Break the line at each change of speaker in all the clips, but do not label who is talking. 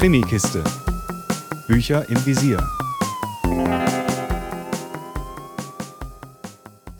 Krimikiste. Bücher im Visier.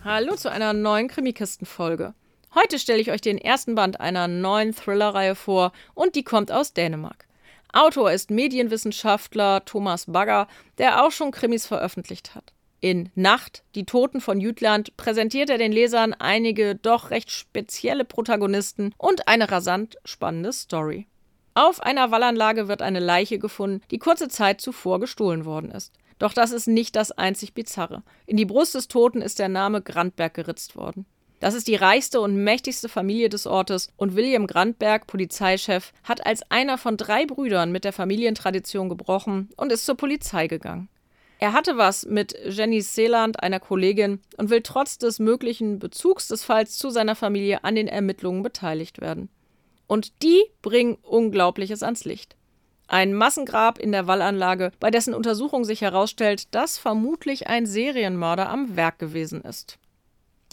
Hallo zu einer neuen Krimikisten-Folge. Heute stelle ich euch den ersten Band einer neuen Thriller-Reihe vor und die kommt aus Dänemark. Autor ist Medienwissenschaftler Thomas Bagger, der auch schon Krimis veröffentlicht hat. In Nacht, die Toten von Jütland, präsentiert er den Lesern einige doch recht spezielle Protagonisten und eine rasant spannende Story. Auf einer Wallanlage wird eine Leiche gefunden, die kurze Zeit zuvor gestohlen worden ist. Doch das ist nicht das einzig Bizarre. In die Brust des Toten ist der Name Grandberg geritzt worden. Das ist die reichste und mächtigste Familie des Ortes und William Grandberg, Polizeichef, hat als einer von drei Brüdern mit der Familientradition gebrochen und ist zur Polizei gegangen. Er hatte was mit Jenny Seeland, einer Kollegin, und will trotz des möglichen Bezugs des Falls zu seiner Familie an den Ermittlungen beteiligt werden. Und die bringen Unglaubliches ans Licht. Ein Massengrab in der Wallanlage, bei dessen Untersuchung sich herausstellt, dass vermutlich ein Serienmörder am Werk gewesen ist.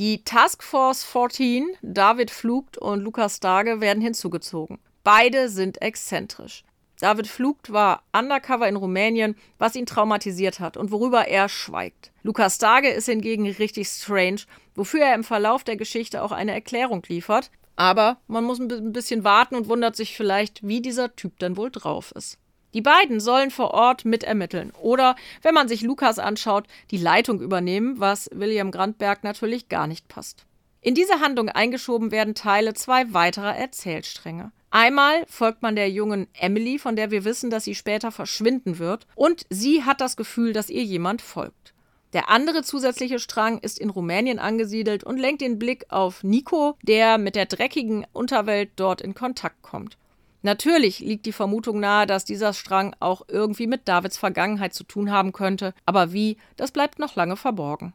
Die Task Force 14, David Flugt und Lukas Starge, werden hinzugezogen. Beide sind exzentrisch. David Flugt war undercover in Rumänien, was ihn traumatisiert hat und worüber er schweigt. Lukas Starge ist hingegen richtig strange, wofür er im Verlauf der Geschichte auch eine Erklärung liefert, aber man muss ein bisschen warten und wundert sich vielleicht, wie dieser Typ denn wohl drauf ist. Die beiden sollen vor Ort mitermitteln oder, wenn man sich Lukas anschaut, die Leitung übernehmen, was William Grandberg natürlich gar nicht passt. In diese Handlung eingeschoben werden Teile zwei weiterer Erzählstränge. Einmal folgt man der jungen Emily, von der wir wissen, dass sie später verschwinden wird, und sie hat das Gefühl, dass ihr jemand folgt. Der andere zusätzliche Strang ist in Rumänien angesiedelt und lenkt den Blick auf Nico, der mit der dreckigen Unterwelt dort in Kontakt kommt. Natürlich liegt die Vermutung nahe, dass dieser Strang auch irgendwie mit Davids Vergangenheit zu tun haben könnte, aber wie, das bleibt noch lange verborgen.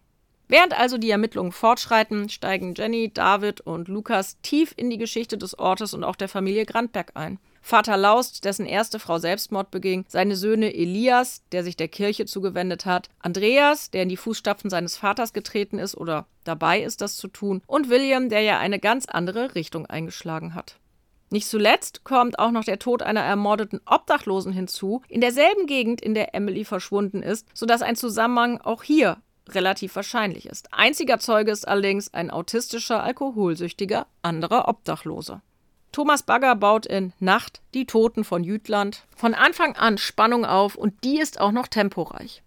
Während also die Ermittlungen fortschreiten, steigen Jenny, David und Lukas tief in die Geschichte des Ortes und auch der Familie Grandberg ein. Vater Laust, dessen erste Frau Selbstmord beging, seine Söhne Elias, der sich der Kirche zugewendet hat, Andreas, der in die Fußstapfen seines Vaters getreten ist oder dabei ist, das zu tun, und William, der ja eine ganz andere Richtung eingeschlagen hat. Nicht zuletzt kommt auch noch der Tod einer ermordeten Obdachlosen hinzu, in derselben Gegend, in der Emily verschwunden ist, sodass ein Zusammenhang auch hier relativ wahrscheinlich ist. Einziger Zeuge ist allerdings ein autistischer, alkoholsüchtiger anderer Obdachloser. Thomas Bagger baut in Nacht die Toten von Jütland von Anfang an Spannung auf und die ist auch noch temporeich.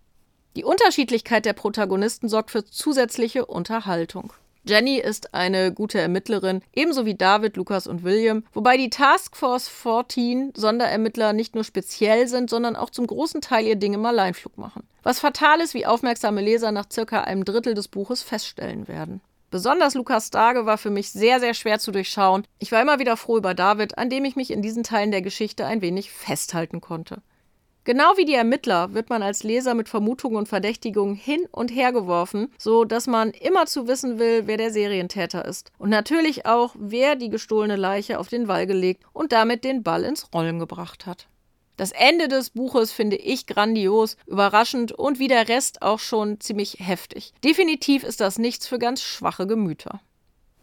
Die Unterschiedlichkeit der Protagonisten sorgt für zusätzliche Unterhaltung. Jenny ist eine gute Ermittlerin, ebenso wie David, Lukas und William, wobei die Task Force 14 Sonderermittler nicht nur speziell sind, sondern auch zum großen Teil ihr Ding im Alleinflug machen. Was fatal ist, wie aufmerksame Leser nach circa einem Drittel des Buches feststellen werden. Besonders Lukas Starge war für mich sehr, sehr schwer zu durchschauen. Ich war immer wieder froh über David, an dem ich mich in diesen Teilen der Geschichte ein wenig festhalten konnte. Genau wie die Ermittler wird man als Leser mit Vermutungen und Verdächtigungen hin und her geworfen, so dass man immer zu wissen will, wer der Serientäter ist. Und natürlich auch, wer die gestohlene Leiche auf den Wall gelegt und damit den Ball ins Rollen gebracht hat. Das Ende des Buches finde ich grandios, überraschend und wie der Rest auch schon ziemlich heftig. Definitiv ist das nichts für ganz schwache Gemüter.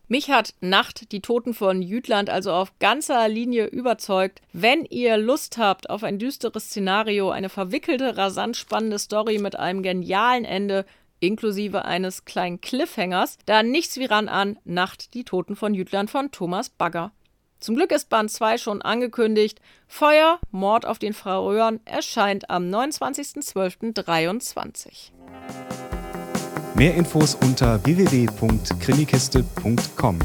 Mich hat Nacht, die Toten von Jütland, also auf ganzer Linie überzeugt. Wenn ihr Lust habt auf ein düsteres Szenario, eine verwickelte, rasant spannende Story mit einem genialen Ende, inklusive eines kleinen Cliffhangers, dann nichts wie ran an Nacht, die Toten von Jütland von Thomas Bagger. Zum Glück ist Band 2 schon angekündigt. Feuer, Mord auf den Frauern erscheint am 29.12.23.
Mehr Infos unter www.krimikiste.com.